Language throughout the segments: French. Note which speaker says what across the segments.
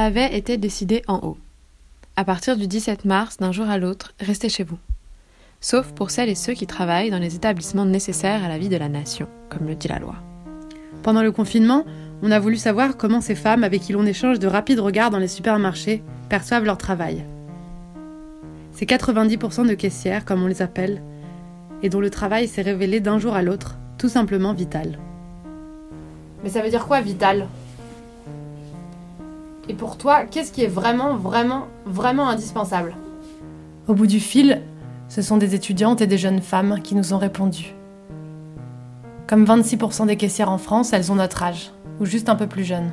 Speaker 1: Avait été décidé en haut. À partir du 17 mars, d'un jour à l'autre, restez chez vous. Sauf pour celles et ceux qui travaillent dans les établissements nécessaires à la vie de la nation, comme le dit la loi.
Speaker 2: Pendant le confinement, on a voulu savoir comment ces femmes avec qui l'on échange de rapides regards dans les supermarchés perçoivent leur travail. C'est 90% de caissières, comme on les appelle, et dont le travail s'est révélé d'un jour à l'autre tout simplement vital.
Speaker 3: Mais ça veut dire quoi vital? Et pour toi, qu'est-ce qui est vraiment, vraiment, vraiment indispensable?
Speaker 2: Au bout du fil, ce sont des étudiantes et des jeunes femmes qui nous ont répondu. Comme 26% des caissières en France, elles ont notre âge, ou juste un peu plus jeunes.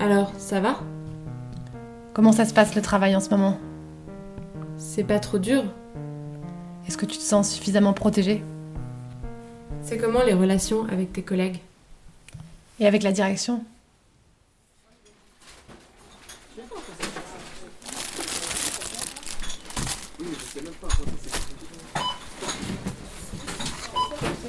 Speaker 1: Alors, ça va?
Speaker 2: Comment ça se passe le travail en ce moment?
Speaker 1: C'est pas trop dur.
Speaker 2: Est-ce que tu te sens suffisamment protégée?
Speaker 1: C'est comment les relations avec tes collègues?
Speaker 2: Et avec la direction?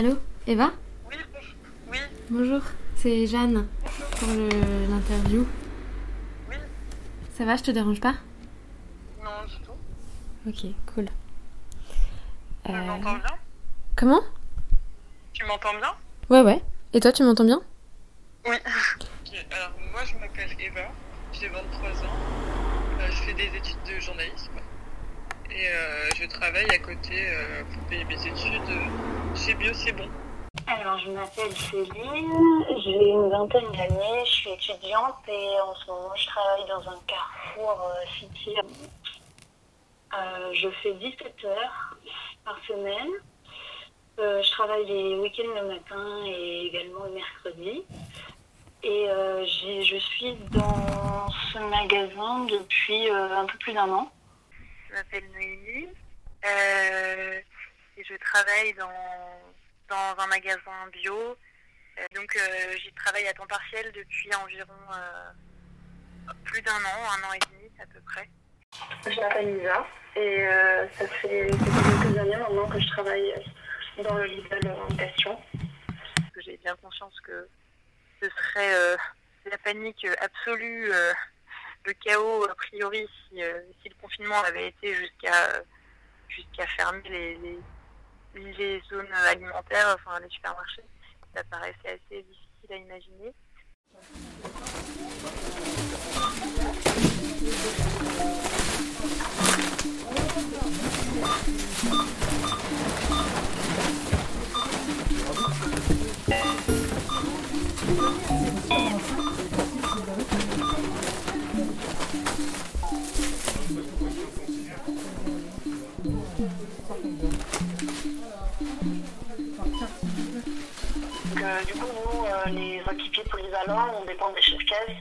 Speaker 4: allô
Speaker 1: Eva
Speaker 4: Oui, bonjour. Oui,
Speaker 1: Bonjour, c'est Jeanne pour l'interview.
Speaker 4: oui.
Speaker 1: Ça va, je te dérange pas?
Speaker 4: Non, du tout.
Speaker 1: Ok, cool.
Speaker 4: Tu
Speaker 1: Euh,
Speaker 4: m'entends bien?
Speaker 1: Comment?
Speaker 4: Tu m'entends bien?
Speaker 1: Ouais, ouais. Et toi, tu m'entends bien?
Speaker 4: Oui. Ok, Alors, moi, je m'appelle Eva. J'ai 23 ans. Euh, je fais des études de journalisme. Et euh, je travaille à côté euh, pour payer mes études chez Bio C'est Bon.
Speaker 5: Alors, je m'appelle Céline, j'ai une vingtaine d'années, je suis étudiante et en ce moment, je travaille dans un carrefour euh, City. Euh, je fais 17 heures par semaine. Je travaille les week-ends le matin et également le mercredi. Et je suis dans ce magasin depuis un peu plus d'un an.
Speaker 4: Je m'appelle Noémie. Euh, et je travaille dans, dans un magasin bio. Euh, donc, euh, j'y travaille à temps partiel depuis environ plus d'un an, un an et demi à peu près.
Speaker 5: Je m'appelle Lisa et ça fait quelques années maintenant que je travaille dans le livre de l'orientation.
Speaker 4: parce que j'ai bien conscience que ce serait la panique absolue, le chaos a priori si, euh, si le confinement avait été jusqu'à jusqu'à fermer les, les, les zones alimentaires, enfin les supermarchés. Ça paraissait assez difficile à imaginer.
Speaker 5: On dépend des chefs caisses.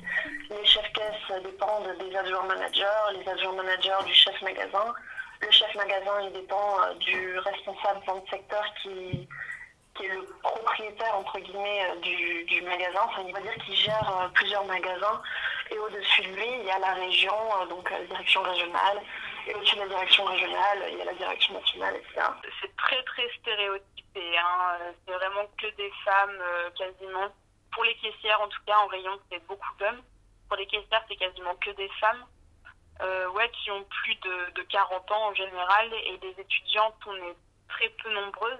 Speaker 5: Les chefs caisses dépendent des adjoints managers, les adjoints managers du chef magasin. Le chef magasin, il dépend euh, du responsable vente secteur qui, qui est le propriétaire, entre guillemets, euh, du, du magasin. Enfin, il va dire qu'il gère euh, plusieurs magasins. Et au-dessus de lui, il y a la région, donc la direction régionale. Et au-dessus de la direction régionale, il y a la direction nationale, etc.
Speaker 4: C'est très très stéréotypé. Hein. C'est vraiment que des femmes quasiment. Pour les caissières, en tout cas, en rayon, c'est beaucoup d'hommes. Pour les caissières, c'est quasiment que des femmes. Euh, ouais, qui ont plus de, de 40 ans en général. Et des étudiantes, on est très peu nombreuses.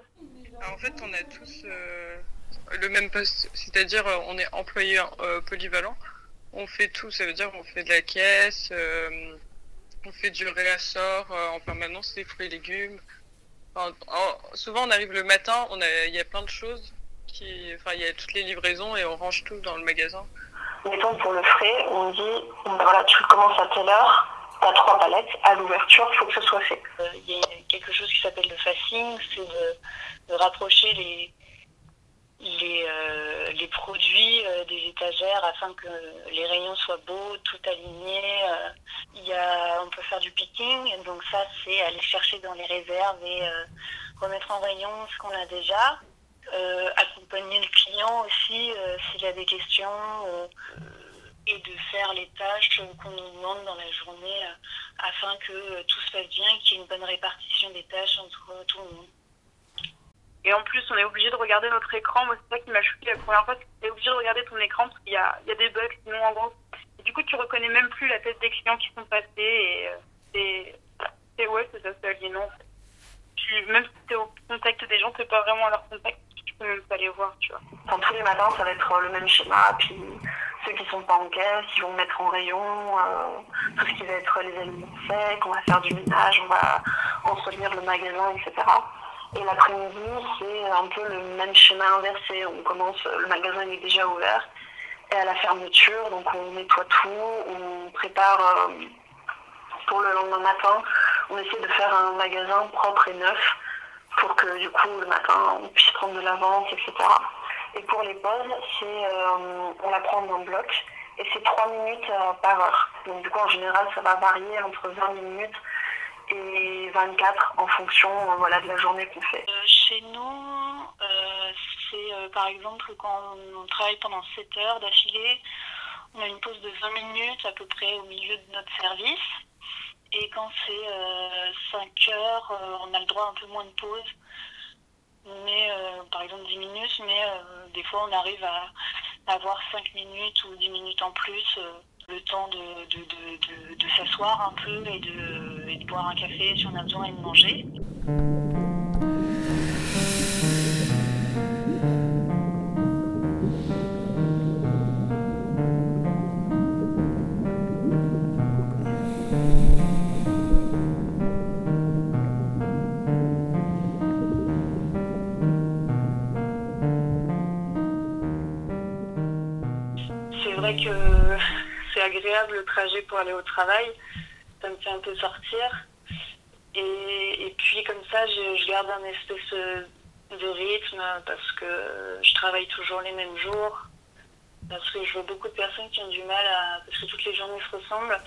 Speaker 4: en fait, on a tous euh, le même poste. C'est-à-dire, euh, on est employé polyvalent. On fait tout. Ça veut dire, on fait de la caisse. on fait du réassort en permanence, des fruits et légumes. Souvent, on arrive le matin, il y a plein de choses. Qui, enfin, il y a toutes les livraisons et on range tout dans le magasin.
Speaker 5: Mettons pour le frais, on dit, ben voilà, tu commences à telle heure, tu as trois palettes, à l'ouverture, il faut que ce soit fait. Euh, Il y a quelque chose qui s'appelle le fasting, c'est de, de rapprocher les,
Speaker 6: les, euh, les produits euh, des étagères afin que les rayons soient beaux, tout alignés. Euh, il y a, on peut faire du picking, donc ça c'est aller chercher dans les réserves et remettre en rayon ce qu'on a déjà. Accompagner le client aussi s'il a des questions et de faire les tâches qu'on nous demande dans la journée afin que tout se passe bien et qu'il y ait une bonne répartition des tâches entre tout le monde. Et en plus, on est obligé de regarder notre écran. Moi, c'est ça qui m'a choqué la première fois, c'est que tu es obligé de regarder ton écran parce qu'il y a, y a des bugs, sinon en gros. Et du coup, tu reconnais même plus la tête des clients qui sont passés. Et euh, c'est ouais, c'est assez aliénant. Tu, même si tu es au contact des gens, tu pas vraiment à leur contact, les voir, tu vois.
Speaker 5: Tous les matins, ça va être le même schéma. Puis ceux qui sont pas en caisse, ils vont mettre en rayon euh, tout ce qui va être les aliments secs, on va faire du ménage, on va entretenir le magasin, etc. Et l'après-midi, c'est un peu le même schéma inversé. On commence, le magasin est déjà ouvert. Et à la fermeture, donc on nettoie tout, on prépare euh, pour le lendemain matin. On essaie de faire un magasin propre et neuf pour que du coup le matin on puisse prendre de l'avance, etc. Et pour les pauses, c'est euh, on la prend en bloc et c'est 3 minutes euh, par heure. Donc du coup en général ça va varier entre 20 minutes et 24 en fonction euh, voilà, de la journée qu'on fait.
Speaker 6: Chez nous, c'est par exemple quand on travaille pendant 7 heures d'affilée, on a une pause de 20 minutes à peu près au milieu de notre service. Et quand c'est 5 heures, on a le droit à un peu moins de pause. Mais par exemple 10 minutes, mais des fois on arrive à, avoir 5 minutes ou 10 minutes en plus le temps de, de, s'asseoir un peu de, et de boire un café si on a besoin et de manger. Agréable le trajet pour aller au travail. Ça me fait un peu sortir. Et, puis comme ça, je, garde un espèce de rythme parce que je travaille toujours les mêmes jours. Parce que je vois beaucoup de personnes qui ont du mal à... Parce que toutes les journées se ressemblent.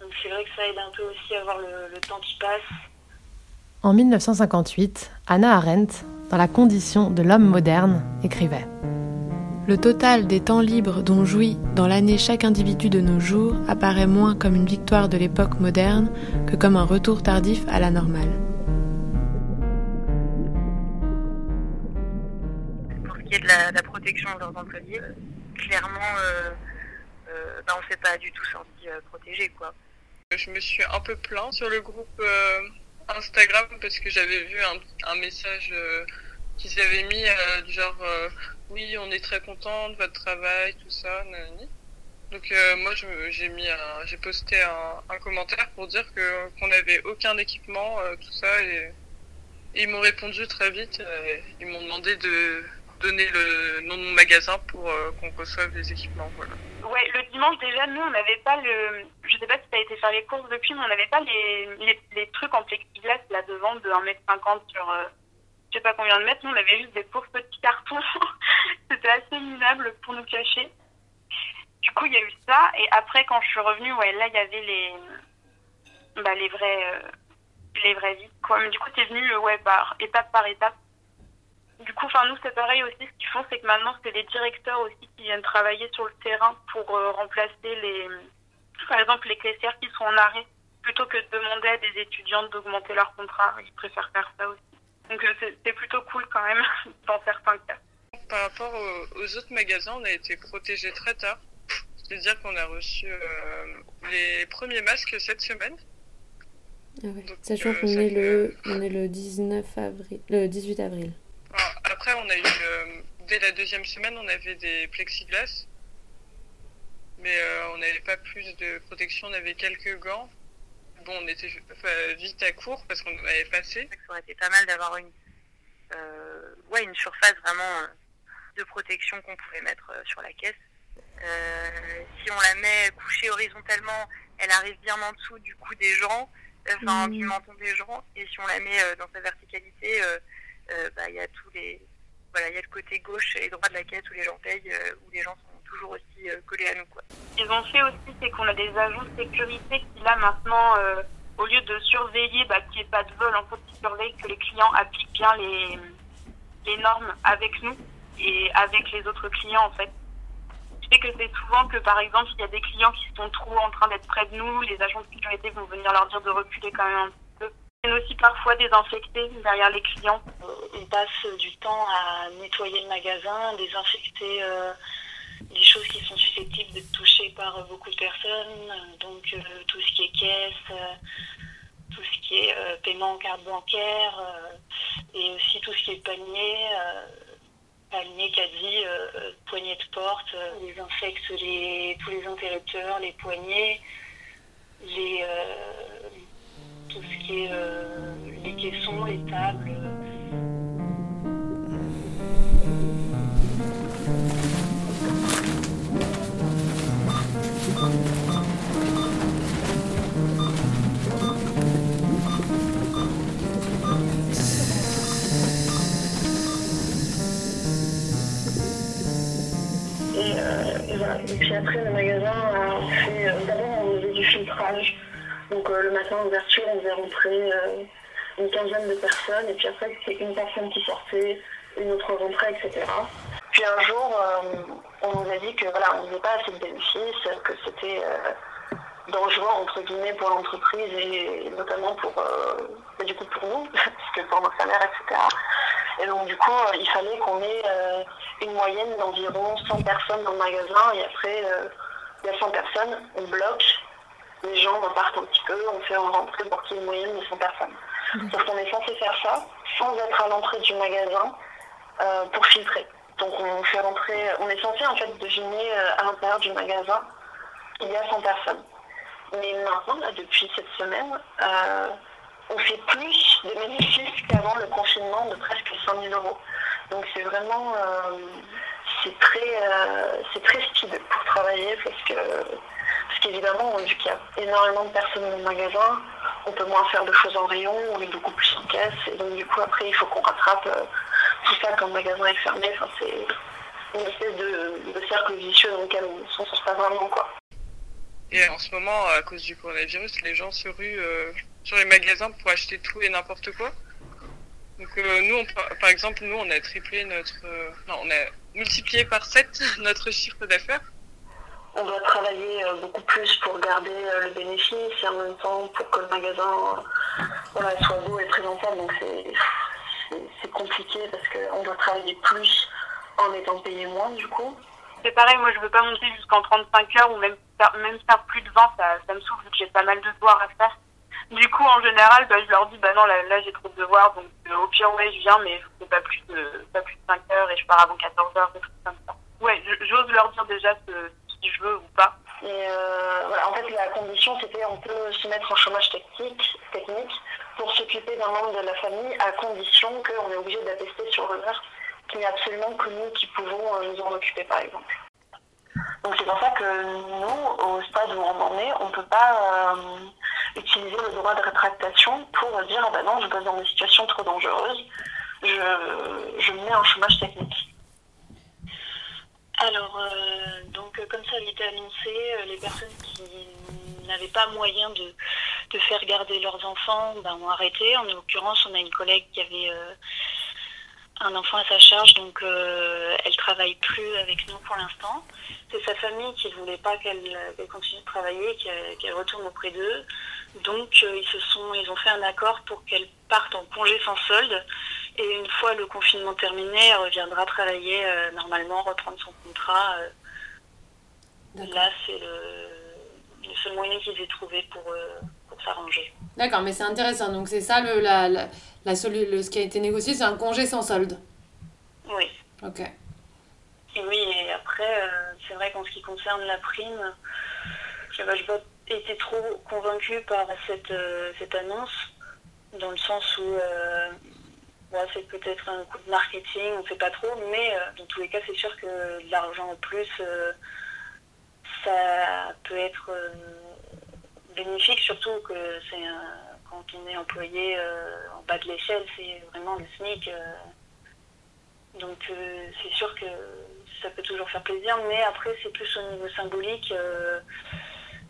Speaker 6: Donc c'est vrai que ça aide un peu aussi à voir le, le temps qui passe.
Speaker 2: En 1958, Anna Arendt, dans La condition de l'homme moderne, écrivait
Speaker 1: le total des temps libres dont jouit dans l'année chaque individu de nos jours apparaît moins comme une victoire de l'époque moderne que comme un retour tardif à la normale.
Speaker 6: Pour ce qui est de la, protection de leurs employés, clairement, euh, euh, ben, on ne s'est pas du tout senti euh, protégé. Quoi.
Speaker 4: Je me suis un peu plaint sur le groupe Instagram parce que j'avais vu un, un message qu'ils avaient mis du genre oui, on est très content de votre travail, tout ça, nanani. Donc euh, moi j'ai mis j'ai posté un, commentaire pour dire que qu'on n'avait aucun équipement, euh, tout ça et, ils m'ont répondu très vite. Euh, ils m'ont demandé de donner le nom de mon magasin pour qu'on reçoive les équipements. Voilà.
Speaker 6: Ouais, le dimanche déjà nous on n'avait pas le, je sais pas si tu as été faire les courses depuis, mais on n'avait pas les, les, les, trucs en plexiglas là devant de 1m50 sur je sais pas combien de mètres, nous on avait juste des pauvres petits cartons. C'était assez minable pour nous cacher. Du coup, il y a eu ça. Et après, quand je suis revenue, ouais, là, il y avait les, bah, les vrais, euh, les vrais vies. Mais du coup, c'est venu, euh, ouais, par étape par étape. Du coup, enfin, nous, c'est pareil aussi. Ce qu'ils font, c'est que maintenant, c'est les directeurs aussi qui viennent travailler sur le terrain pour euh, remplacer les, par exemple, les caissières qui sont en arrêt. Plutôt que de demander à des étudiantes d'augmenter leur contrat, ils préfèrent faire ça aussi. Donc euh, c'est plutôt cool quand même dans certains cas.
Speaker 4: Par rapport aux, autres magasins, on a été protégés très tard. C'est-à-dire qu'on a reçu euh, les premiers masques cette semaine.
Speaker 1: Ah ouais. Sachant euh, qu'on est, le, on est le 19 avril, le 18 avril.
Speaker 4: après, on a eu, dès la deuxième semaine, on avait des plexiglas. Mais on n'avait pas plus de protection, on avait quelques gants bon, on était vite à court parce qu'on avait passé.
Speaker 6: Ça aurait été pas mal d'avoir une, euh, ouais, une surface vraiment euh, de protection qu'on pouvait mettre euh, sur la caisse. si on la met couchée horizontalement, elle arrive bien en dessous du cou des gens, enfin mmh. du menton des gens. Et si on la met dans sa verticalité, bah, il y a tous les
Speaker 5: voilà, il y a le côté gauche et droit de la caisse où les gens payent, où les gens sont toujours aussi collés à nous.
Speaker 6: Ce qu'ils ont fait aussi, c'est qu'on a des agents de sécurité qui là maintenant, au lieu de surveiller bah, qu'il n'y ait pas de vol, en fait, ils surveillent que les clients appliquent bien les, les normes avec nous et avec les autres clients en fait. Je sais que c'est souvent que par exemple il y a des clients qui sont trop en train d'être près de nous, les agents de sécurité vont venir leur dire de reculer quand même un petit peu. Aussi parfois désinfecter derrière les clients.
Speaker 5: On passe du temps à nettoyer le magasin, désinfecter euh, les choses qui sont susceptibles d'être touchées par beaucoup de personnes, donc euh, tout ce qui est caisse, euh, tout ce qui est paiement en carte bancaire et aussi tout ce qui est panier panier, caddie, euh, poignée de porte, euh, les insectes, les, tous les interrupteurs, les poignées, les, euh, tout ce qui est les caissons, les tables. Puis après, le magasin a fait. Euh, d'abord, on faisait du filtrage. Donc euh, le matin, ouverture, on faisait rentrer euh, une quinzaine de personnes. Et puis après, c'était une personne qui sortait, une autre rentrait, etc. Puis un jour, on nous a dit que voilà, on faisait pas assez de bénéfices, que c'était dangereux entre guillemets pour l'entreprise et notamment pour bah, du coup pour nous, parce que pour nos salaires, etc. Et donc du coup, il fallait qu'on ait une moyenne d'environ 100 personnes dans le magasin et après euh, il y a 100 personnes, on bloque, les gens repartent un petit peu, on fait en rentrée pour qu'il y ait une moyenne de 100 personnes. Sauf qu'on est censé faire ça sans être à l'entrée du magasin euh, pour filtrer. Donc on fait rentrer, on est censé en fait deviner euh, à l'intérieur du magasin il y a 100 personnes. Mais maintenant, depuis cette semaine, on fait plus de bénéfices qu'avant le confinement de presque 100 000 euros. Donc c'est vraiment euh, c'est très euh, très stylé pour travailler parce que parce qu'évidemment vu qu'il y a énormément de personnes dans le magasin, on peut moins faire de choses en rayon, on est beaucoup plus en caisse et donc du coup après il faut qu'on rattrape euh, tout ça quand le magasin est fermé. Enfin, c'est une espèce de, cercle vicieux dans lequel on s'en sort pas vraiment quoi.
Speaker 4: Et en ce moment, à cause du coronavirus, les gens se ruent sur les magasins pour acheter tout et n'importe quoi. Donc euh, nous, par exemple, nous, on a triplé notre... Euh, non, on a multiplié par 7 notre chiffre d'affaires.
Speaker 6: On doit travailler euh, beaucoup plus pour garder le bénéfice et en même temps pour que le magasin soit beau et présentable. Donc c'est compliqué parce qu'on doit travailler plus en étant payé moins du coup.
Speaker 5: C'est pareil, moi je veux pas monter jusqu'en 35 heures ou même faire, même faire plus de 20, ça, ça me souffle vu que j'ai pas mal de devoirs à faire. Du coup, en général, bah, je leur dis, bah non, là, j'ai trop de devoirs, donc euh, au pire, ouais, je viens, mais je fais pas plus de, pas plus de 5 heures et je pars avant 14 heures, des comme ça. Ouais, j'ose leur dire déjà si je veux ou pas.
Speaker 6: Et euh, voilà, en fait, la condition, c'était on peut se mettre en chômage technique, technique pour s'occuper d'un membre de la famille, à condition qu'on est obligé d'attester sur l'honneur qu'il n'y a absolument que nous qui pouvons euh, nous en occuper, par exemple. Donc c'est pour ça que nous, au stade où on en est, on ne peut pas utiliser le droit de rétractation pour dire ah ben non, je bosse dans des situations trop dangereuses, je, je me mets en chômage technique. Alors, euh, donc comme ça avait été annoncé, euh, les personnes qui n'avaient pas moyen de, de, faire garder leurs enfants ben, ont arrêté. En l'occurrence, on a une collègue qui avait euh, un enfant à sa charge, donc elle travaille plus avec nous pour l'instant. C'est sa famille qui ne voulait pas qu'elle continue de travailler, qu'elle retourne auprès d'eux. Donc euh, ils se sont, ils ont fait un accord pour qu'elle parte en congé sans solde. Et une fois le confinement terminé, elle reviendra travailler euh, normalement, reprendre son contrat. Euh. là, c'est le, seul moyen qu'ils aient trouvé pour, pour s'arranger.
Speaker 2: D'accord, mais c'est intéressant. Donc c'est ça le, la, la, la ce qui a été négocié, c'est un congé sans solde.
Speaker 6: Oui.
Speaker 2: Ok.
Speaker 6: Et oui, et après, c'est vrai qu'en ce qui concerne la prime, je, je vote été trop convaincue par cette, euh, cette annonce, dans le sens où euh, c'est peut-être un coup de marketing, on ne sait pas trop, mais euh, dans tous les cas, c'est sûr que de l'argent en plus, ça peut être bénéfique, surtout que c'est quand on est employé en bas de l'échelle, c'est vraiment le SMIC. Donc c'est sûr que ça peut toujours faire plaisir, mais après c'est plus au niveau symbolique.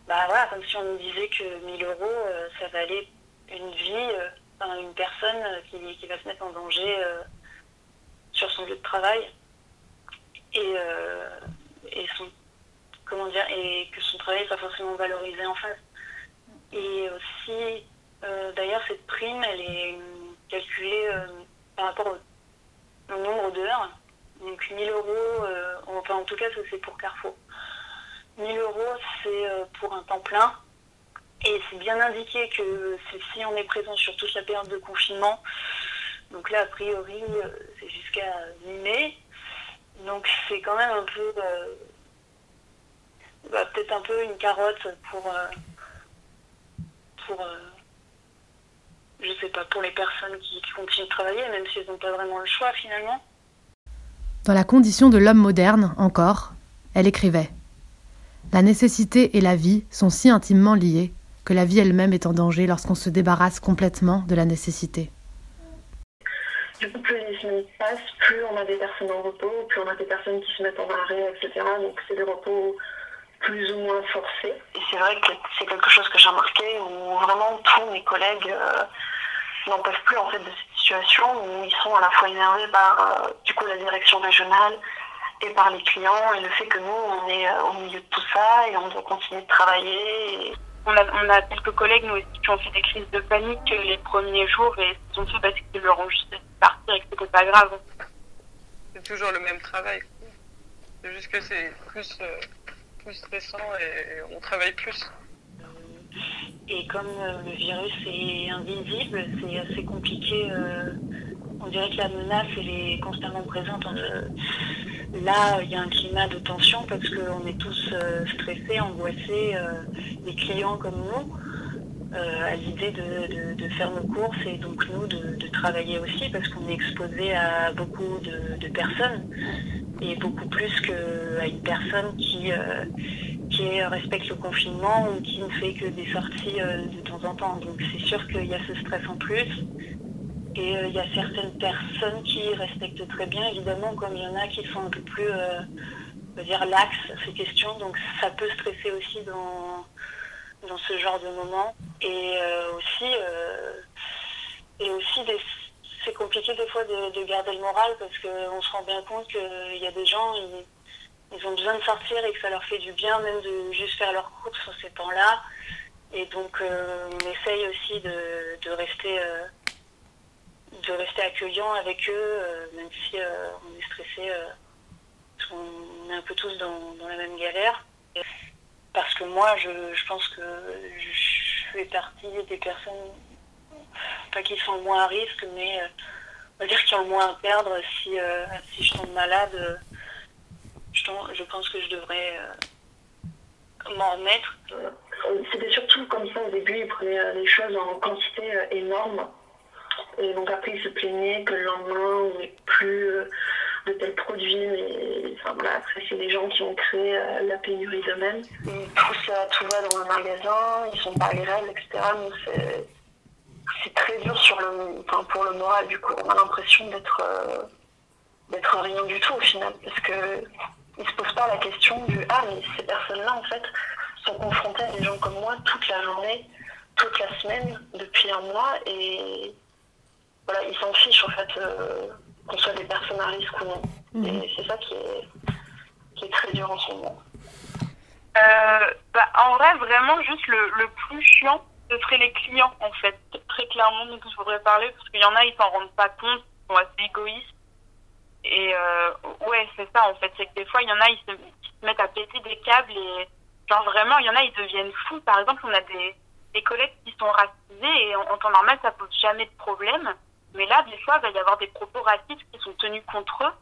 Speaker 6: bah voilà, comme si on nous disait que 1000 euros, ça valait une vie, une personne qui, va se mettre en danger sur son lieu de travail et, et son comment dire et que son travail pas forcément valorisé en face. Et aussi, euh, d'ailleurs, cette prime, elle est calculée euh, par rapport au, nombre d'heures. Donc 1000 euros, euh, enfin en tout cas, ça c'est pour Carrefour. 1000 euros, c'est pour un temps plein. Et c'est bien indiqué que si on est présent sur toute la période de confinement. Donc là, a priori, c'est jusqu'à mi-mai. Donc c'est quand même un peu, bah, peut-être un peu une carotte pour, pour, euh, je sais pas, pour les personnes qui, continuent de travailler, même si elles n'ont pas vraiment le choix finalement.
Speaker 2: Dans la condition de l'homme moderne, encore, elle écrivait La nécessité et la vie sont si intimement liées que la vie elle-même est en danger lorsqu'on se débarrasse complètement de la nécessité.
Speaker 6: Du coup, plus les semaines passent, plus on a des personnes en repos, plus on a des personnes qui se mettent en arrêt, etc. Donc c'est des repos plus ou moins forcé. Et c'est vrai que c'est quelque chose que j'ai remarqué où vraiment tous mes collègues euh, n'en peuvent plus en fait de cette situation où ils sont à la fois énervés par euh, du coup la direction régionale et par les clients et le fait que nous on est euh, au milieu de tout ça et on doit continuer de travailler.
Speaker 7: On, a, on a quelques collègues nous aussi qui ont fait des crises de panique les premiers jours et ils ont fait parce qu'ils leur ont juste partir et que c'était pas grave.
Speaker 4: C'est toujours le même travail. C'est juste que c'est plus stressant et on travaille plus.
Speaker 6: Et comme euh, le virus est invisible, c'est assez compliqué. Euh, on dirait que la menace est constamment présente. Là, il y a un climat de tension parce qu'on est tous euh, stressés, angoissés, les clients comme nous. à l'idée de, faire nos courses et donc nous de, travailler aussi parce qu'on est exposé à beaucoup de, personnes et beaucoup plus qu'à une personne qui, euh, qui respecte le confinement ou qui ne fait que des sorties euh, de temps en temps. Donc c'est sûr qu'il y a ce stress en plus. Et euh, il y a certaines personnes qui respectent très bien, évidemment, comme il y en a qui sont un peu plus, dire, lax ces questions. Donc ça peut stresser aussi dans, dans ce genre de moment. Et aussi, et aussi des c'est compliqué des fois de, garder le moral parce qu'on se rend bien compte qu'il y a des gens, ils, ont besoin de sortir et que ça leur fait du bien même de juste faire leur course sur ces temps-là. Et donc euh, on essaye aussi de, rester euh, de rester accueillant avec eux, euh, même si on est stressé, on est un peu tous dans, la même galère. Parce que moi, je pense que je fais partie des personnes pas qu'ils sont moins à risque, mais euh, on va dire qu'ils ont le moins à perdre si, euh, si je tombe malade. Euh, je, pense que je devrais m'en remettre. C'était surtout comme ça au début, ils prenaient les choses en quantité énorme. Et donc après, ils se plaignaient que le lendemain, on n'ait plus de tels produits. Mais enfin, voilà, après, c'est des gens qui ont créé la pénurie d'eux-mêmes. Ils poussent à tout va dans le magasin, ils sont pas agréables, etc. Donc c'est très dur sur le, enfin, pour le moral. Du coup, on a l'impression d'être euh, d'être rien du tout au final, parce que ils se posent pas la question du ah mais ces personnes-là en fait sont confrontées à des gens comme moi toute la journée, toute la semaine, depuis un mois, et voilà, ils s'en fichent en fait euh, qu'on soit des personnes à risque ou non. Mhm. Et c'est ça qui est, qui est très dur en ce moment.
Speaker 7: Euh, bah, en vrai, vraiment, juste le, le plus chiant, ce serait les clients, en fait, très clairement, dont je voudrais parler, parce qu'il y en a, ils s'en rendent pas compte, ils sont assez égoïstes. Et euh, ouais, c'est ça, en fait, c'est que des fois, il y en a, ils se, mettent à péter des câbles et, genre, vraiment, il y en a, ils deviennent fous. Par exemple, on a des, des collègues qui sont racisés et en, temps normal, ça pose jamais de problème. Mais là, des fois, il va y avoir des propos racistes qui sont tenus contre eux,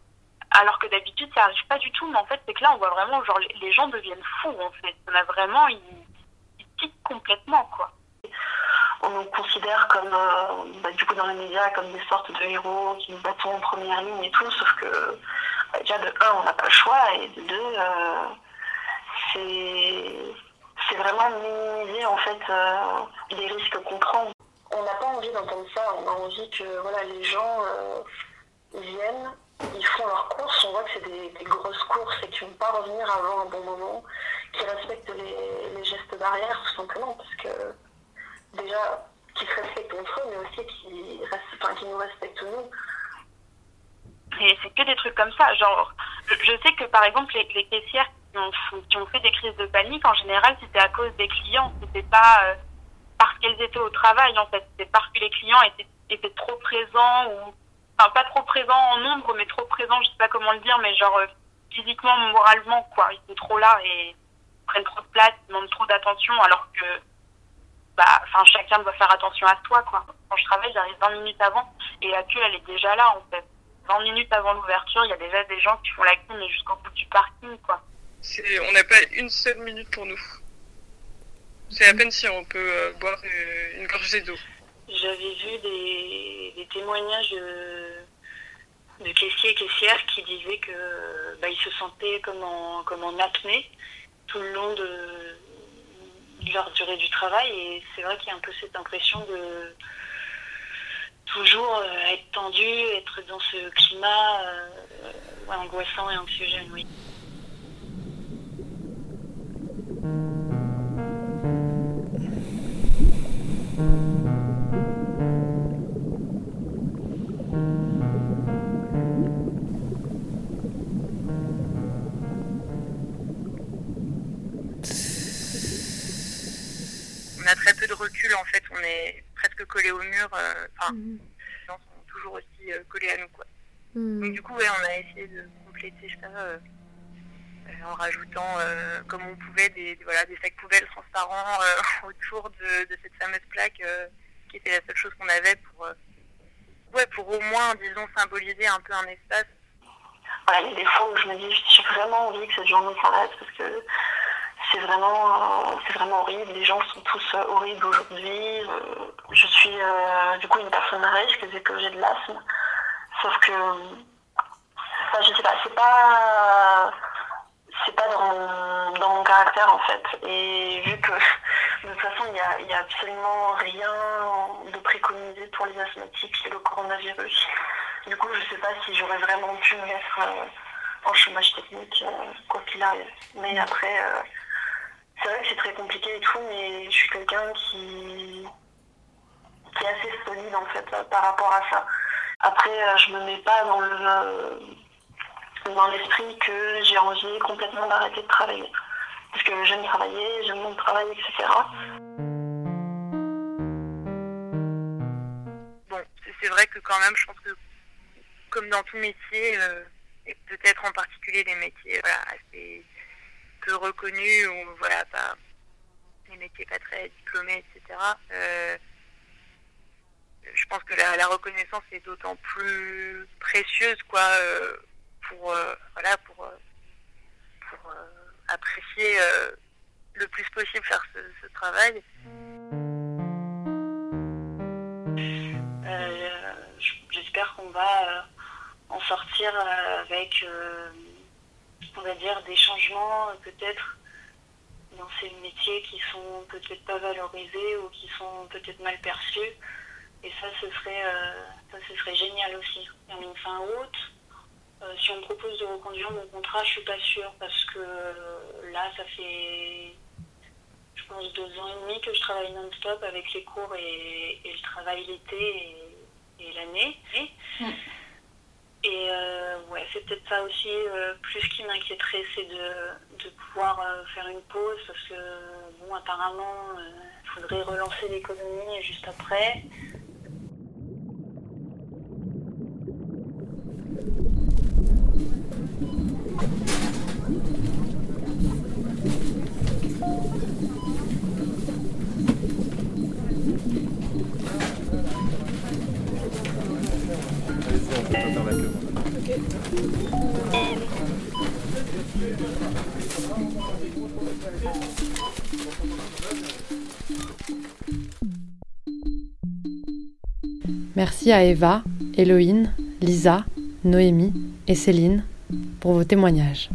Speaker 7: alors que d'habitude, ça arrive pas du tout. Mais en fait, c'est que là, on voit vraiment, genre, les, gens deviennent fous, en fait. On a vraiment, ils, ils complètement, quoi
Speaker 6: on nous considère comme, euh, bah, du coup, dans les médias, comme des sortes de héros qui nous battons en première ligne et tout, sauf que bah, déjà de un, on n'a pas le choix, et de deux, euh, c'est vraiment minimiser en fait euh, les risques qu'on prend. On n'a pas envie d'entendre ça, on a envie que voilà, les gens viennent, ils font leurs courses, on voit que c'est des, des grosses courses et qu'ils ne vont pas revenir avant un bon moment, qui respectent les, les gestes barrières tout simplement, parce que déjà, qu'ils se respectent entre eux, mais aussi qu'ils qu'ils nous respectent nous.
Speaker 7: Et c'est que des trucs comme ça. Genre, je, sais que par exemple, les, caissières qui ont, qui fait des crises de panique, en général, c'était à cause des clients. C'était pas euh, parce qu'elles étaient au travail, en fait. C'était parce que les clients étaient, étaient trop présents ou, enfin, pas trop présents en nombre, mais trop présents, je sais pas comment le dire, mais genre, euh, physiquement, moralement, quoi. Ils étaient trop là et prennent trop de place, demandent trop d'attention, alors que, bah, enfin, chacun doit faire attention à soi, quoi. Quand je travaille, j'arrive 20 minutes avant et la queue, elle est déjà là, en fait. 20 minutes avant l'ouverture, il y a déjà des gens qui font la queue, mais jusqu'au bout du parking, quoi.
Speaker 4: On n'a pas une seule minute pour nous. C'est à peine si on peut euh, boire euh, une gorgée d'eau.
Speaker 6: J'avais vu des, des témoignages de, de caissiers et caissières qui disaient que bah, ils se sentaient comme en, comme en apnée tout le long de leur durée du travail. Et c'est vrai qu'il y a un peu cette impression de toujours euh, être tendu, être dans ce climat euh, angoissant et anxiogène, oui.
Speaker 8: Peu de recul en fait, on est presque collé au mur, euh, enfin, les gens sont toujours aussi euh, collés à nous quoi. Donc du coup, ouais, on a essayé de compléter, je sais pas, euh, euh, en rajoutant euh, comme on pouvait des, des- voilà, des sacs poubelles transparents euh, autour de, de cette fameuse plaque euh, qui était la seule chose qu'on avait pour, euh, ouais, pour au moins, disons, symboliser un peu un espace.
Speaker 6: Voilà, il y a des fois où je me dis, j'ai vraiment envie que cette journée s'arrête parce que c'est vraiment, euh, vraiment horrible. Les gens sont tous euh, horribles aujourd'hui. Euh, je suis du coup une personne à risque vu que j'ai de l'asthme. Sauf que, enfin, je sais pas, c'est pas, c'est pas dans mon, dans mon caractère en fait. Et vu que de toute façon il n'y a, a absolument rien de préconisé pour les asthmatiques et le coronavirus. Du coup, je sais pas si j'aurais vraiment pu me mettre en chômage technique, quoi qu'il arrive. Mais après, c'est vrai que c'est très compliqué et tout, mais je suis quelqu'un qui, qui est assez solide en fait euh, par rapport à ça. Après, euh, je me mets pas dans le dans l'esprit que j'ai envie complètement d'arrêter de travailler. Parce que j'aime travailler, j'aime mon travail, etc.
Speaker 8: Bon, c'est- vrai que quand même, je pense que comme dans tout métier, euh, et peut-être en particulier les métiers voilà, assez peu reconnus ou voilà, pas, les métiers pas très diplômés, etc. euh, je pense que la, reconnaissance est d'autant plus précieuse quoi, euh, pour, euh, voilà, pour, pour apprécier le plus possible faire ce, ce travail.
Speaker 6: J'espère qu'on va en sortir avec, on va dire, des changements peut-être dans ces métiers qui sont peut-être pas valorisés ou qui sont peut-être mal perçus. Et ça, ce serait, euh, ça, ce serait génial aussi. Termine fin août. Euh, si on me propose de reconduire mon contrat, je suis pas sûre parce que euh, là, ça fait je pense deux ans et demi que je travaille non-stop avec les cours et, et le travail l'été et l'année. Et euh, ouais, c'est peut-être ça aussi, euh, plus qui m'inquiéterait, c'est de, de pouvoir euh, faire une pause parce que, bon, apparemment, il faudrait relancer l'économie juste après.
Speaker 2: Merci à Eva, Héloïne, Lisa, Noémie et Céline pour vos témoignages.